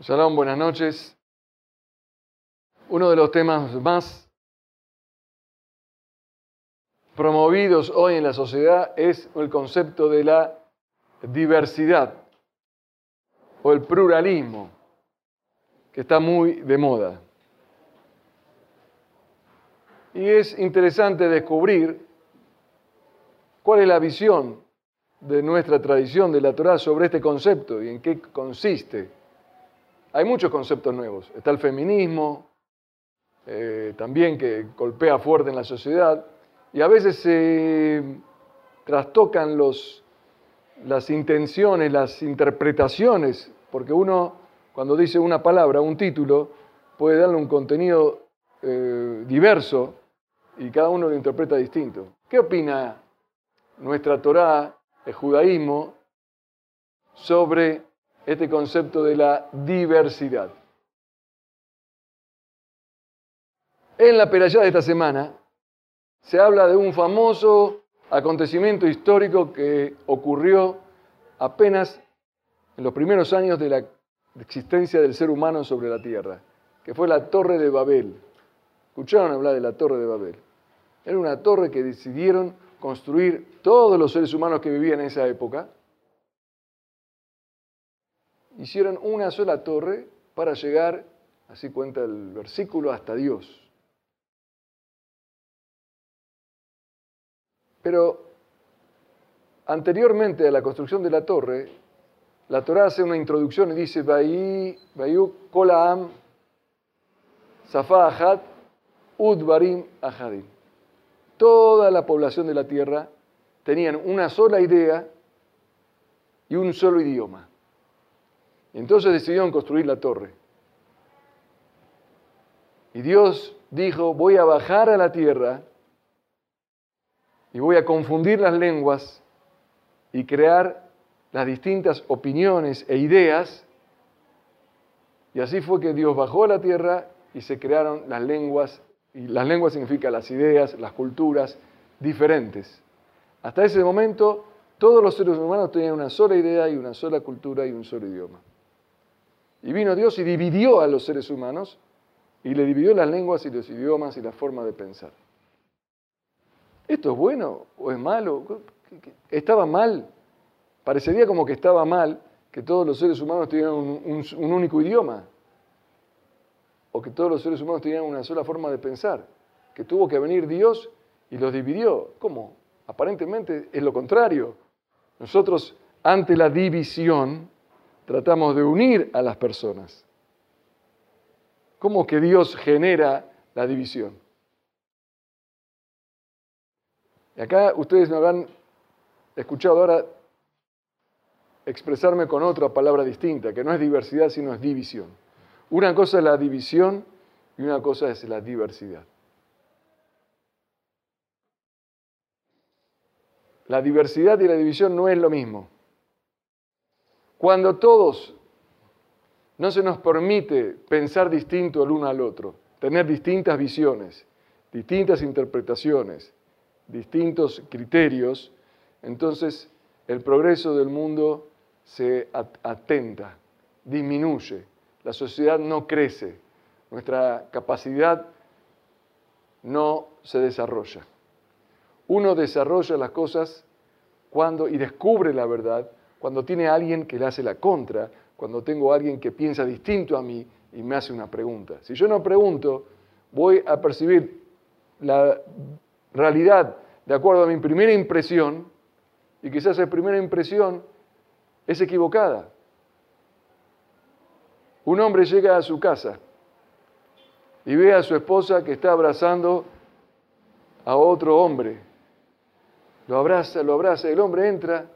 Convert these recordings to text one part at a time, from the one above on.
Shalom, buenas noches. Uno de los temas más promovidos hoy en la sociedad es el concepto de la diversidad o el pluralismo, que está muy de moda. Y es interesante descubrir cuál es la visión de nuestra tradición de la Torah sobre este concepto y en qué consiste hay muchos conceptos nuevos. Está el feminismo, eh, también que golpea fuerte en la sociedad, y a veces se trastocan las intenciones, las interpretaciones, porque uno cuando dice una palabra, un título, puede darle un contenido eh, diverso y cada uno lo interpreta distinto. ¿Qué opina nuestra Torá, el judaísmo, sobre este concepto de la diversidad. En la perallá de esta semana se habla de un famoso acontecimiento histórico que ocurrió apenas en los primeros años de la existencia del ser humano sobre la tierra, que fue la Torre de Babel. ¿Escucharon hablar de la Torre de Babel? Era una torre que decidieron construir todos los seres humanos que vivían en esa época hicieron una sola torre para llegar, así cuenta el versículo, hasta Dios. Pero anteriormente a la construcción de la torre, la Torah hace una introducción y dice, Bayu Kolaam Safa Udbarim Ahadim. Toda la población de la tierra tenían una sola idea y un solo idioma. Entonces decidieron construir la torre. Y Dios dijo, voy a bajar a la tierra y voy a confundir las lenguas y crear las distintas opiniones e ideas. Y así fue que Dios bajó a la tierra y se crearon las lenguas, y las lenguas significan las ideas, las culturas diferentes. Hasta ese momento todos los seres humanos tenían una sola idea y una sola cultura y un solo idioma. Y vino Dios y dividió a los seres humanos y le dividió las lenguas y los idiomas y la forma de pensar. ¿Esto es bueno o es malo? ¿Estaba mal? Parecería como que estaba mal que todos los seres humanos tuvieran un, único idioma o que todos los seres humanos tenían una sola forma de pensar, que tuvo que venir Dios y los dividió. ¿Cómo? Aparentemente es lo contrario. Nosotros, ante la división, tratamos de unir a las personas. ¿Cómo que Dios genera la división? Y acá ustedes me habrán escuchado ahora expresarme con otra palabra distinta, que no es diversidad, sino es división. Una cosa es la división y una cosa es la diversidad. La diversidad y la división no es lo mismo. Cuando todos no se nos permite pensar distinto el uno al otro, tener distintas visiones, distintas interpretaciones, distintos criterios, entonces el progreso del mundo se atenta, disminuye, la sociedad no crece, nuestra capacidad no se desarrolla. Uno desarrolla las cosas cuando y descubre la verdad cuando tiene alguien que le hace la contra, cuando tengo a alguien que piensa distinto a mí y me hace una pregunta. Si yo no pregunto, voy a percibir la realidad de acuerdo a mi primera impresión y quizás esa primera impresión es equivocada. Un hombre llega a su casa y ve a su esposa que está abrazando a otro hombre. Lo abraza, lo abraza, el hombre entra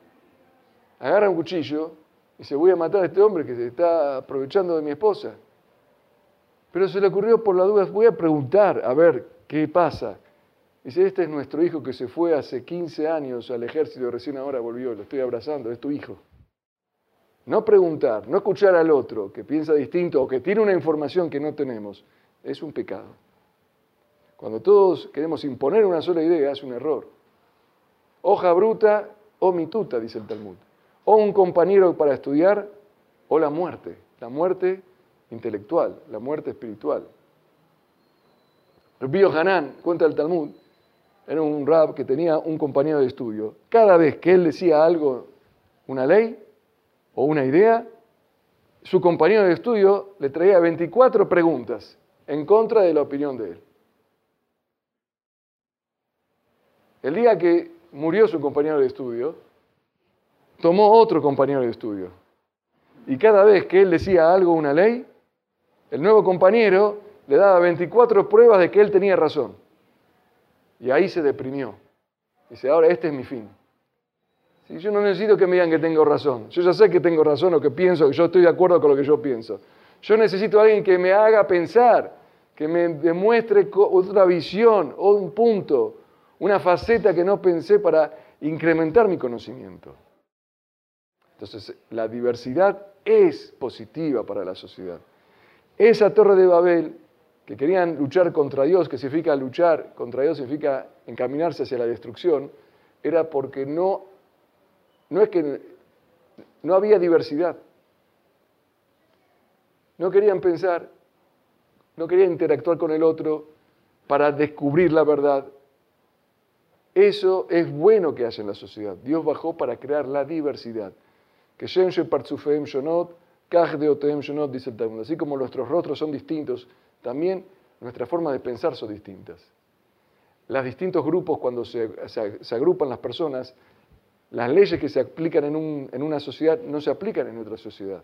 agarra un cuchillo y se voy a matar a este hombre que se está aprovechando de mi esposa. Pero se le ocurrió por la duda, voy a preguntar a ver qué pasa. Dice, este es nuestro hijo que se fue hace 15 años al ejército, recién ahora volvió, lo estoy abrazando, es tu hijo. No preguntar, no escuchar al otro que piensa distinto o que tiene una información que no tenemos, es un pecado. Cuando todos queremos imponer una sola idea, es un error. Hoja bruta o mituta, dice el Talmud o un compañero para estudiar, o la muerte. La muerte intelectual, la muerte espiritual. Rabbi Hanan, cuenta el Talmud, era un rab que tenía un compañero de estudio. Cada vez que él decía algo, una ley o una idea, su compañero de estudio le traía 24 preguntas en contra de la opinión de él. El día que murió su compañero de estudio, tomó otro compañero de estudio. Y cada vez que él decía algo, una ley, el nuevo compañero le daba 24 pruebas de que él tenía razón. Y ahí se deprimió. Dice, ahora este es mi fin. Si yo no necesito que me digan que tengo razón. Yo ya sé que tengo razón o que pienso, que yo estoy de acuerdo con lo que yo pienso. Yo necesito a alguien que me haga pensar, que me demuestre otra visión o un punto, una faceta que no pensé para incrementar mi conocimiento. Entonces, la diversidad es positiva para la sociedad. Esa torre de Babel, que querían luchar contra Dios, que significa luchar contra Dios, significa encaminarse hacia la destrucción, era porque no, no es que no había diversidad. No querían pensar, no querían interactuar con el otro para descubrir la verdad. Eso es bueno que haya en la sociedad. Dios bajó para crear la diversidad. Que Shonot, dice el Talmud. Así como nuestros rostros son distintos, también nuestra forma de pensar son distintas. Los distintos grupos, cuando se, agrupan las personas, las leyes que se aplican en, en, una sociedad no se aplican en otra sociedad.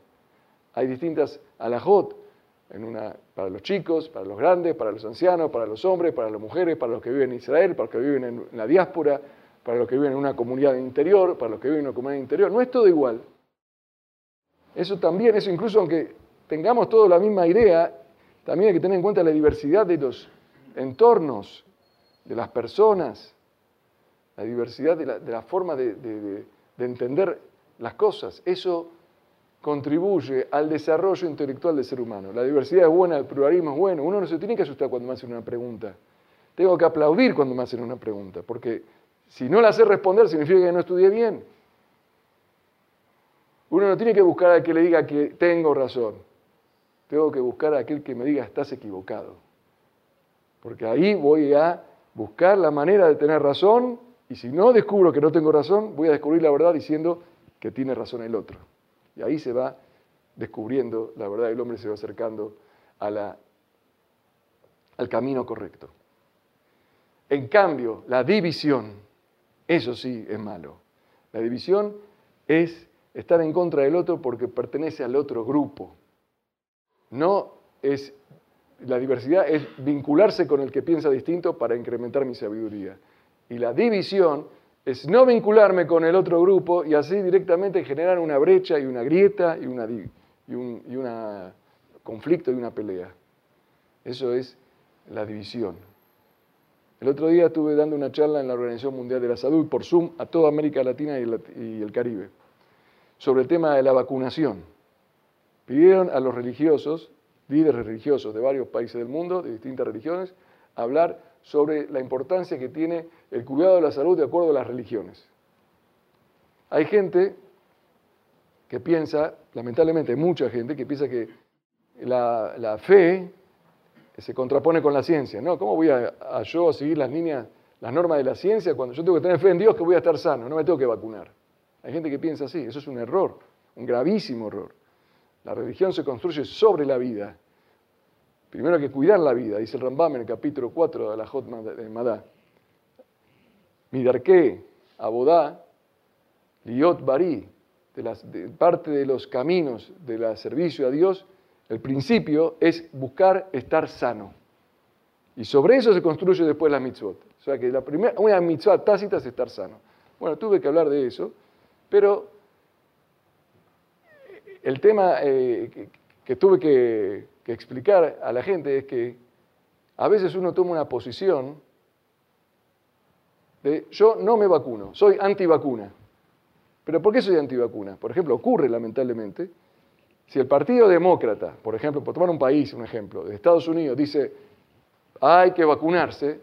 Hay distintas alajot en una, para los chicos, para los grandes, para los ancianos, para los hombres, para las mujeres, para los que viven en Israel, para los que viven en la diáspora, para los que viven en una comunidad interior, para los que viven en una comunidad interior. No es todo igual. Eso también, eso incluso aunque tengamos toda la misma idea, también hay que tener en cuenta la diversidad de los entornos, de las personas, la diversidad de la, forma de, de entender las cosas. Eso contribuye al desarrollo intelectual del ser humano. La diversidad es buena, el pluralismo es bueno. Uno no se tiene que asustar cuando me hacen una pregunta. Tengo que aplaudir cuando me hacen una pregunta, porque si no la sé responder significa que no estudié bien. Uno no tiene que buscar a que le diga que tengo razón. Tengo que buscar a aquel que me diga estás equivocado. Porque ahí voy a buscar la manera de tener razón y si no descubro que no tengo razón, voy a descubrir la verdad diciendo que tiene razón el otro. Y ahí se va descubriendo la verdad, el hombre se va acercando al camino correcto. En cambio, la división, eso sí es malo. La división es estar en contra del otro porque pertenece al otro grupo. No es la diversidad es vincularse con el que piensa distinto para incrementar mi sabiduría. Y la división es no vincularme con el otro grupo y así directamente generar una brecha y una grieta y, una, y un y conflicto y una pelea. Eso es la división. El otro día estuve dando una charla en la Organización Mundial de la Salud por Zoom a toda América Latina y el Caribe sobre el tema de la vacunación. Pidieron a los religiosos, líderes religiosos de varios países del mundo, de distintas religiones, hablar sobre la importancia que tiene el cuidado de la salud de acuerdo a las religiones. Hay gente que piensa, lamentablemente hay mucha gente que piensa que la, fe se contrapone con la ciencia. ¿no? ¿Cómo voy a, a, seguir las líneas, las normas de la ciencia cuando yo tengo que tener fe en Dios que voy a estar sano? No me tengo que vacunar. Hay gente que piensa así, eso es un error, un gravísimo error. La religión se construye sobre la vida. Primero hay que cuidar la vida, dice el Rambam en el capítulo 4 de la Jot Madá. Midarke, Abodá, Liot Bari, de, parte de los caminos del servicio a Dios, el principio es buscar estar sano. Y sobre eso se construye después la mitzvot. O sea que la primera, una mitzvah tácita es estar sano. Bueno, tuve que hablar de eso, pero el tema eh, que, tuve que explicar a la gente es que a veces uno toma una posición de yo no me vacuno, soy antivacuna. ¿Pero por qué soy antivacuna? Por ejemplo, ocurre lamentablemente, si el Partido Demócrata, por ejemplo, por tomar un país, un ejemplo, de Estados Unidos, dice hay que vacunarse,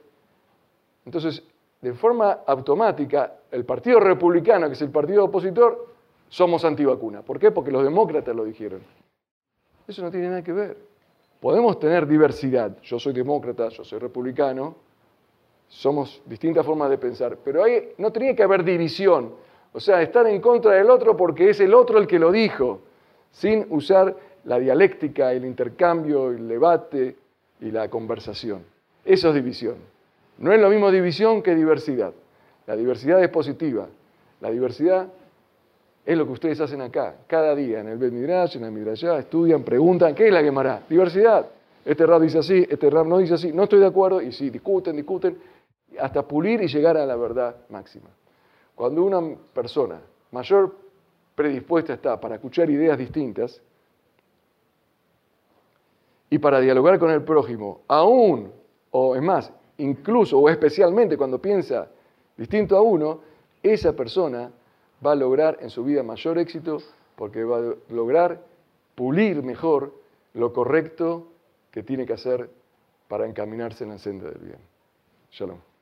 entonces de forma automática el Partido Republicano, que es el partido opositor, somos antivacuna. ¿Por qué? Porque los demócratas lo dijeron. Eso no tiene nada que ver. Podemos tener diversidad. Yo soy demócrata, yo soy republicano, somos distintas formas de pensar, pero ahí no tenía que haber división. O sea, estar en contra del otro porque es el otro el que lo dijo, sin usar la dialéctica, el intercambio, el debate y la conversación. Eso es división. No es lo mismo división que diversidad. La diversidad es positiva. La diversidad es lo que ustedes hacen acá, cada día, en el Bet Midrash, en el Midrashá, estudian, preguntan, ¿qué es la Gemara? Diversidad. Este rap dice así, este rap no dice así, no estoy de acuerdo, y sí, discuten, discuten, hasta pulir y llegar a la verdad máxima. Cuando una persona mayor predispuesta está para escuchar ideas distintas y para dialogar con el prójimo, aún, o es más, incluso o especialmente cuando piensa distinto a uno, esa persona va a lograr en su vida mayor éxito porque va a lograr pulir mejor lo correcto que tiene que hacer para encaminarse en la senda del bien. Shalom.